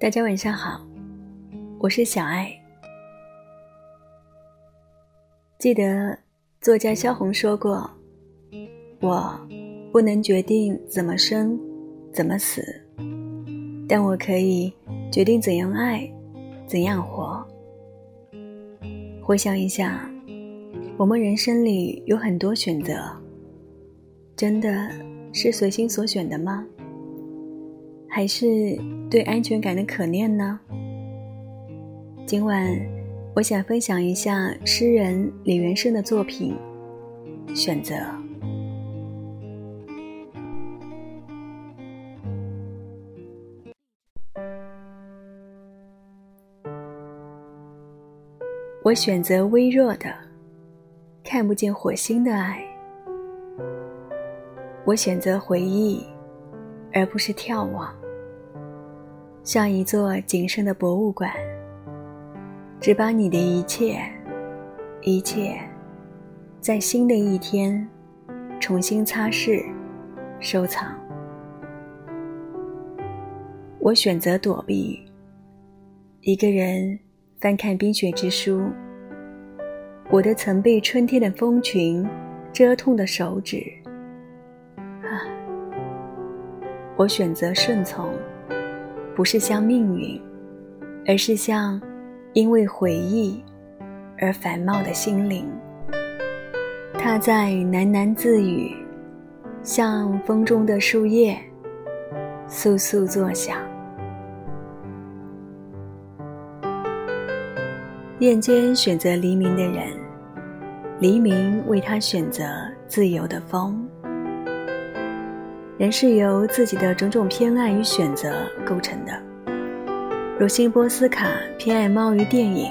大家晚上好，我是小爱。记得作家萧红说过：“我不能决定怎么生，怎么死，但我可以决定怎样爱，怎样活。”回想一下，我们人生里有很多选择，真的是随心所选的吗？还是对安全感的可念呢？今晚，我想分享一下诗人李元胜的作品《选择》。我选择微弱的、看不见火星的爱。我选择回忆，而不是眺望。像一座仅剩的博物馆，只把你的一切，一切，在新的一天重新擦拭、收藏。我选择躲避，一个人翻看《冰雪之书》。我的曾被春天的风裙遮痛的手指，啊！我选择顺从。不是像命运，而是像因为回忆而繁茂的心灵。他在喃喃自语，像风中的树叶，簌簌作响。夜间选择黎明的人，黎明为他选择自由的风。人是由自己的种种偏爱与选择构成的，如辛波斯卡偏爱猫与电影，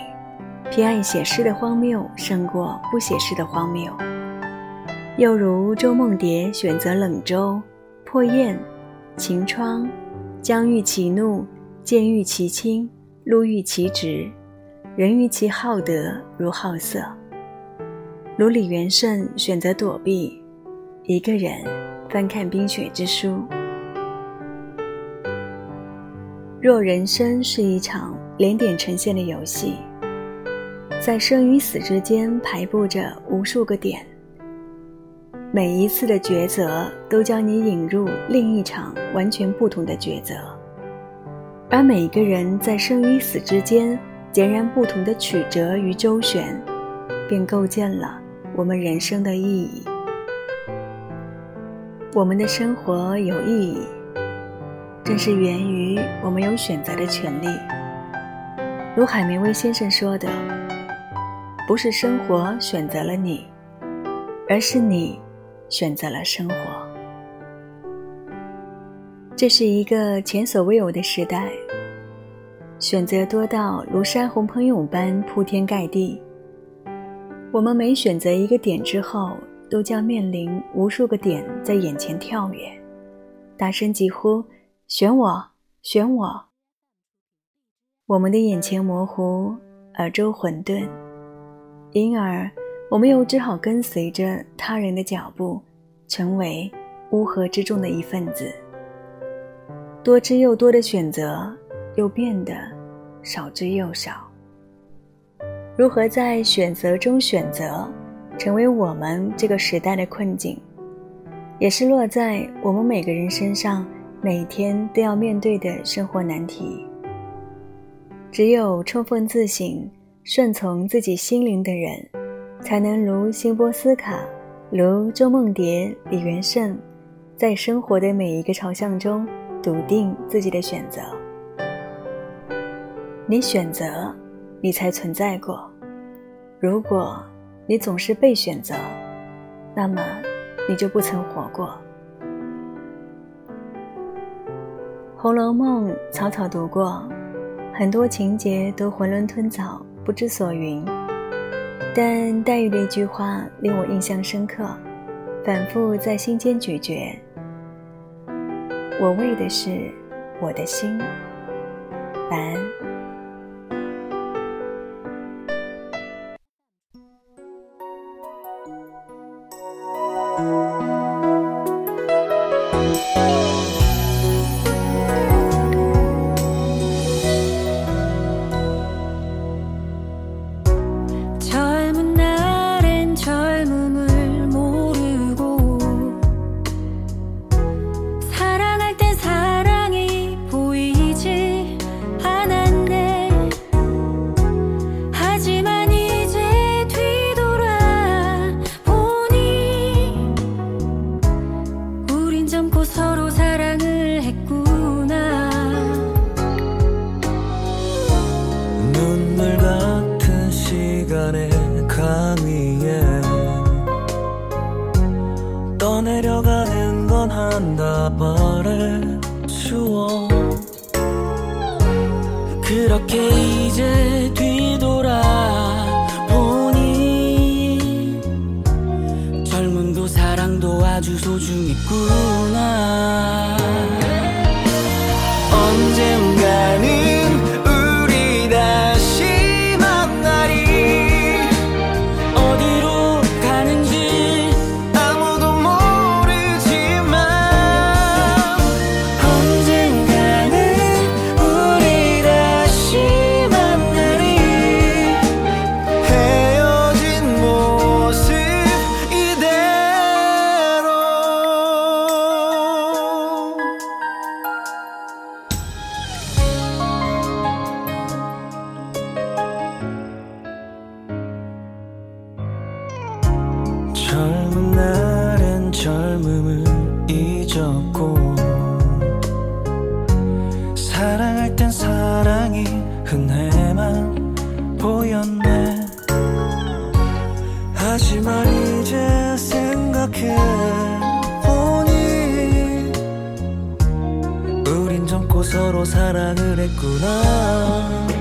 偏爱写诗的荒谬胜过不写诗的荒谬；又如周梦蝶选择冷粥、破砚、晴窗，将欲其怒，见欲其轻，路欲其直，人欲其好德如好色；如李元胜选择躲避，一个人。翻看《冰雪之书》，若人生是一场连点成线的游戏，在生与死之间排布着无数个点，每一次的抉择都将你引入另一场完全不同的抉择，而每一个人在生与死之间截然不同的曲折与周旋，便构建了我们人生的意义。我们的生活有意义，正是源于我们有选择的权利。如海明威先生说的：“不是生活选择了你，而是你选择了生活。”这是一个前所未有的时代，选择多到如山洪喷涌般铺天盖地。我们每选择一个点之后，都将面临无数个点在眼前跳跃，大声疾呼：“选我，选我！”我们的眼前模糊，耳周混沌，因而我们又只好跟随着他人的脚步，成为乌合之众的一份子。多之又多的选择，又变得少之又少。如何在选择中选择？成为我们这个时代的困境，也是落在我们每个人身上每天都要面对的生活难题。只有充分自省、顺从自己心灵的人，才能如辛波斯卡、如周梦蝶、李元胜，在生活的每一个朝向中笃定自己的选择。你选择，你才存在过。如果。你总是被选择，那么你就不曾活过。《红楼梦》草草读过，很多情节都囫囵吞枣，不知所云。但黛玉的一句话令我印象深刻，反复在心间咀嚼。我为的是我的心。晚安。 내려가는 건 한다발의 추억 그렇게 이제 뒤돌아 보니 젊음도 사랑도 아주 소중했구나. 언제 사랑할 땐 사랑이 흔해만 보였네. 하지만 이제 생각해 보니 우린 젊고 서로 사랑을 했구나.